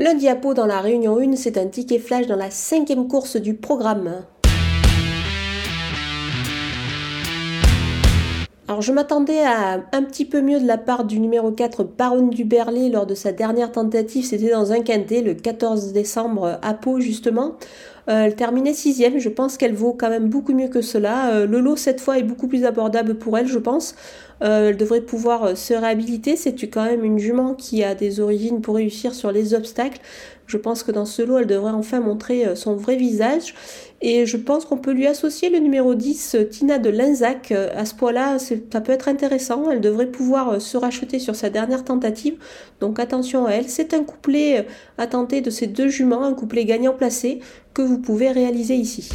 Le diapo dans la réunion 1, c'est un ticket flash dans la cinquième course du programme. Alors je m'attendais à un petit peu mieux de la part du numéro 4 Baronne du Berlay lors de sa dernière tentative, c'était dans un quintet le 14 décembre à Pau justement. Euh, elle terminait sixième, je pense qu'elle vaut quand même beaucoup mieux que cela. Euh, le lot cette fois est beaucoup plus abordable pour elle, je pense. Euh, elle devrait pouvoir se réhabiliter. C'est quand même une jument qui a des origines pour réussir sur les obstacles. Je pense que dans ce lot, elle devrait enfin montrer euh, son vrai visage. Et je pense qu'on peut lui associer le numéro 10, euh, Tina de Lenzac. Euh, à ce point-là, ça peut être intéressant. Elle devrait pouvoir se racheter sur sa dernière tentative. Donc attention à elle. C'est un couplet à tenter de ces deux juments, un couplet gagnant placé que pouvez réaliser ici.